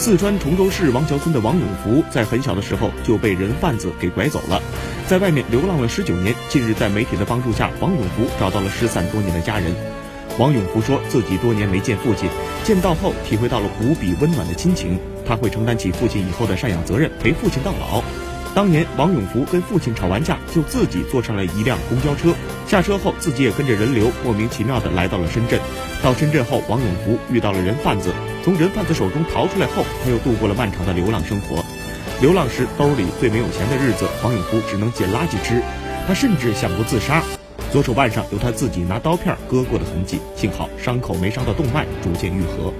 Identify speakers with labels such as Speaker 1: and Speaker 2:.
Speaker 1: 四川崇州市王桥村的王永福在很小的时候就被人贩子给拐走了，在外面流浪了十九年。近日，在媒体的帮助下，王永福找到了失散多年的家人。王永福说自己多年没见父亲，见到后体会到了无比温暖的亲情，他会承担起父亲以后的赡养责任，陪父亲到老。当年王永福跟父亲吵完架，就自己坐上了一辆公交车，下车后自己也跟着人流，莫名其妙的来到了深圳。到深圳后，王永福遇到了人贩子，从人贩子手中逃出来后，他又度过了漫长的流浪生活。流浪时兜里最没有钱的日子，王永福只能捡垃圾吃。他甚至想过自杀，左手腕上有他自己拿刀片割过的痕迹，幸好伤口没伤到动脉，逐渐愈合。